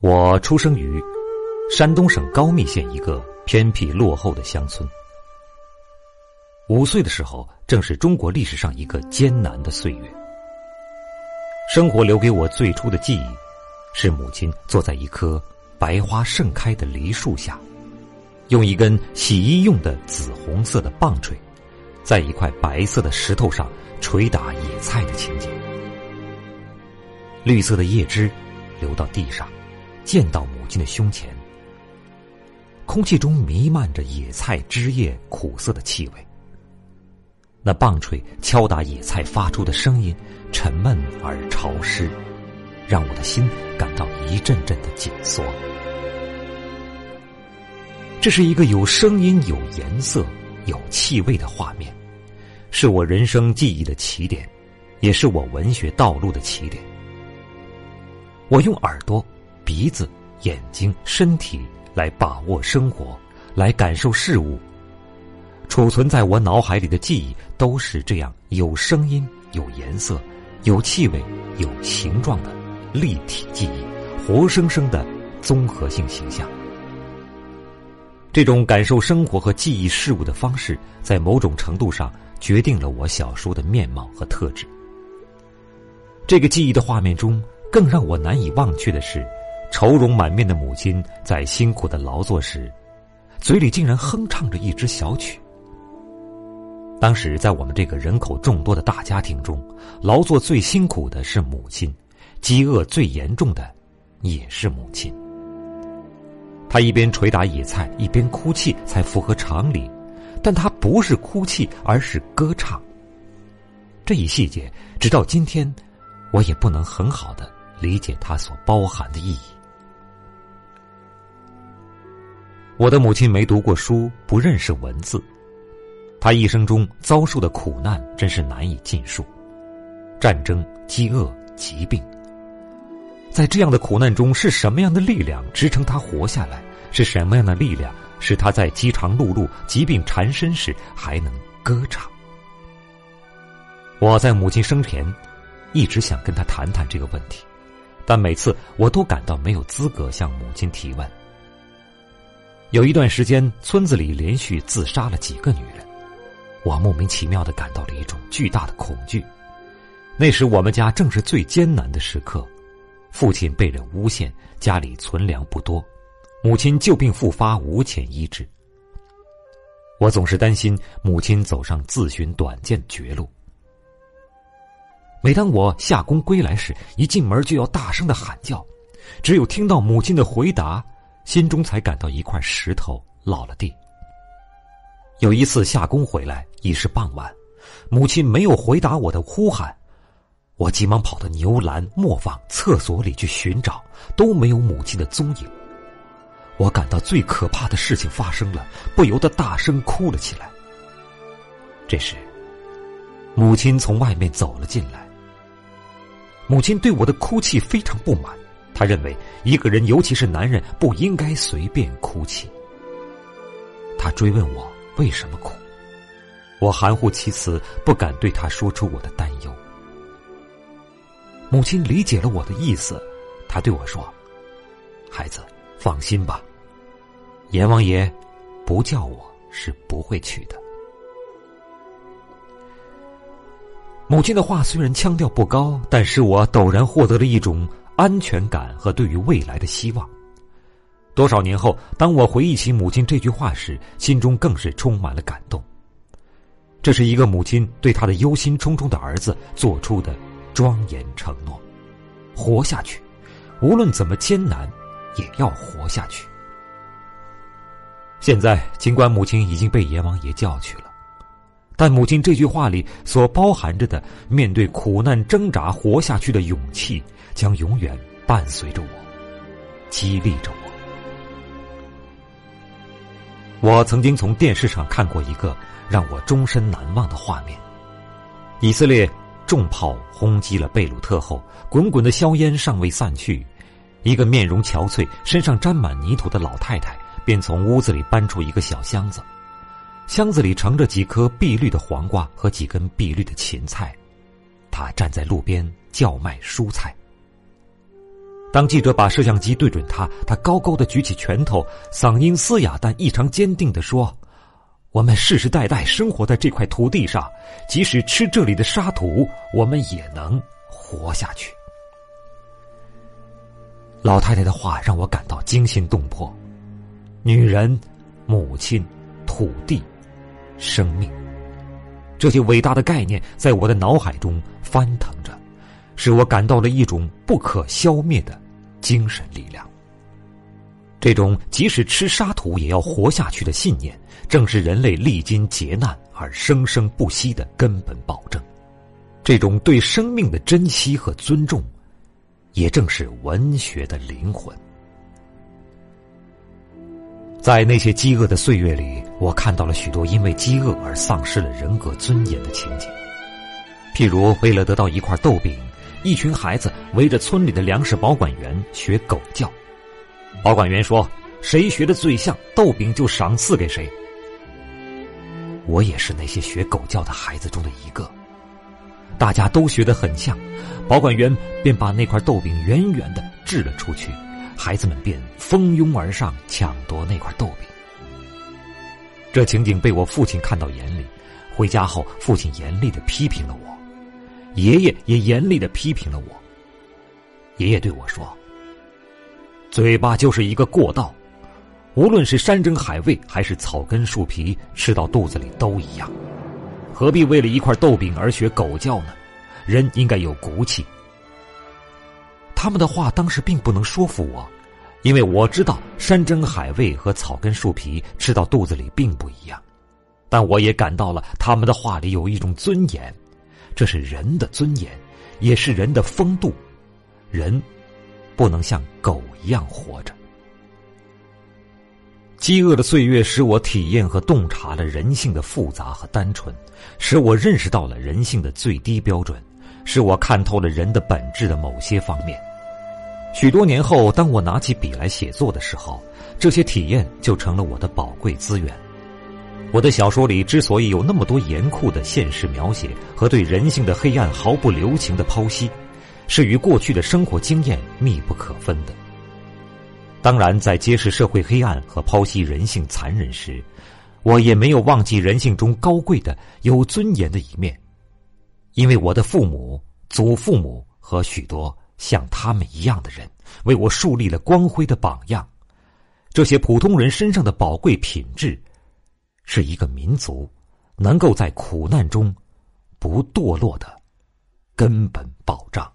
我出生于山东省高密县一个偏僻落后的乡村。五岁的时候，正是中国历史上一个艰难的岁月。生活留给我最初的记忆，是母亲坐在一棵白花盛开的梨树下，用一根洗衣用的紫红色的棒槌，在一块白色的石头上捶打野菜的情景。绿色的叶汁流到地上，溅到母亲的胸前。空气中弥漫着野菜枝叶苦涩的气味。那棒槌敲打野菜发出的声音，沉闷而潮湿，让我的心感到一阵阵的紧缩。这是一个有声音、有颜色、有气味的画面，是我人生记忆的起点，也是我文学道路的起点。我用耳朵、鼻子、眼睛、身体来把握生活，来感受事物。储存在我脑海里的记忆都是这样：有声音、有颜色、有气味、有形状的立体记忆，活生生的综合性形象。这种感受生活和记忆事物的方式，在某种程度上决定了我小说的面貌和特质。这个记忆的画面中。更让我难以忘却的是，愁容满面的母亲在辛苦的劳作时，嘴里竟然哼唱着一支小曲。当时在我们这个人口众多的大家庭中，劳作最辛苦的是母亲，饥饿最严重的也是母亲。她一边捶打野菜，一边哭泣，才符合常理，但她不是哭泣，而是歌唱。这一细节，直到今天，我也不能很好的。理解它所包含的意义。我的母亲没读过书，不认识文字，她一生中遭受的苦难真是难以尽数：战争、饥饿、疾病。在这样的苦难中，是什么样的力量支撑她活下来？是什么样的力量使她在饥肠辘辘、疾病缠身时还能歌唱？我在母亲生前一直想跟她谈谈这个问题。但每次我都感到没有资格向母亲提问。有一段时间，村子里连续自杀了几个女人，我莫名其妙的感到了一种巨大的恐惧。那时我们家正是最艰难的时刻，父亲被人诬陷，家里存粮不多，母亲旧病复发，无钱医治。我总是担心母亲走上自寻短见绝路。每当我下工归来时，一进门就要大声的喊叫，只有听到母亲的回答，心中才感到一块石头落了地。有一次下工回来已是傍晚，母亲没有回答我的呼喊，我急忙跑到牛栏、磨坊、厕所里去寻找，都没有母亲的踪影。我感到最可怕的事情发生了，不由得大声哭了起来。这时，母亲从外面走了进来。母亲对我的哭泣非常不满，他认为一个人，尤其是男人，不应该随便哭泣。他追问我为什么哭，我含糊其辞，不敢对他说出我的担忧。母亲理解了我的意思，她对我说：“孩子，放心吧，阎王爷不叫我是不会去的。”母亲的话虽然腔调不高，但使我陡然获得了一种安全感和对于未来的希望。多少年后，当我回忆起母亲这句话时，心中更是充满了感动。这是一个母亲对她的忧心忡忡的儿子做出的庄严承诺：活下去，无论怎么艰难，也要活下去。现在，尽管母亲已经被阎王爷叫去了。但母亲这句话里所包含着的面对苦难挣扎活下去的勇气，将永远伴随着我，激励着我。我曾经从电视上看过一个让我终身难忘的画面：以色列重炮轰击了贝鲁特后，滚滚的硝烟尚未散去，一个面容憔悴、身上沾满泥土的老太太便从屋子里搬出一个小箱子。箱子里盛着几颗碧绿的黄瓜和几根碧绿的芹菜，他站在路边叫卖蔬菜。当记者把摄像机对准他，他高高的举起拳头，嗓音嘶哑但异常坚定的说：“我们世世代代生活在这块土地上，即使吃这里的沙土，我们也能活下去。”老太太的话让我感到惊心动魄。女人、母亲、土地、生命，这些伟大的概念在我的脑海中翻腾着。使我感到了一种不可消灭的精神力量。这种即使吃沙土也要活下去的信念，正是人类历经劫难而生生不息的根本保证。这种对生命的珍惜和尊重，也正是文学的灵魂。在那些饥饿的岁月里，我看到了许多因为饥饿而丧失了人格尊严的情景，譬如为了得到一块豆饼。一群孩子围着村里的粮食保管员学狗叫，保管员说：“谁学的最像，豆饼就赏赐给谁。”我也是那些学狗叫的孩子中的一个。大家都学得很像，保管员便把那块豆饼远远的掷了出去，孩子们便蜂拥而上抢夺那块豆饼。这情景被我父亲看到眼里，回家后，父亲严厉的批评了我。爷爷也严厉的批评了我。爷爷对我说：“嘴巴就是一个过道，无论是山珍海味还是草根树皮，吃到肚子里都一样。何必为了一块豆饼而学狗叫呢？人应该有骨气。”他们的话当时并不能说服我，因为我知道山珍海味和草根树皮吃到肚子里并不一样，但我也感到了他们的话里有一种尊严。这是人的尊严，也是人的风度。人不能像狗一样活着。饥饿的岁月使我体验和洞察了人性的复杂和单纯，使我认识到了人性的最低标准，使我看透了人的本质的某些方面。许多年后，当我拿起笔来写作的时候，这些体验就成了我的宝贵资源。我的小说里之所以有那么多严酷的现实描写和对人性的黑暗毫不留情的剖析，是与过去的生活经验密不可分的。当然，在揭示社会黑暗和剖析人性残忍时，我也没有忘记人性中高贵的、有尊严的一面，因为我的父母、祖父母和许多像他们一样的人，为我树立了光辉的榜样。这些普通人身上的宝贵品质。是一个民族能够在苦难中不堕落的根本保障。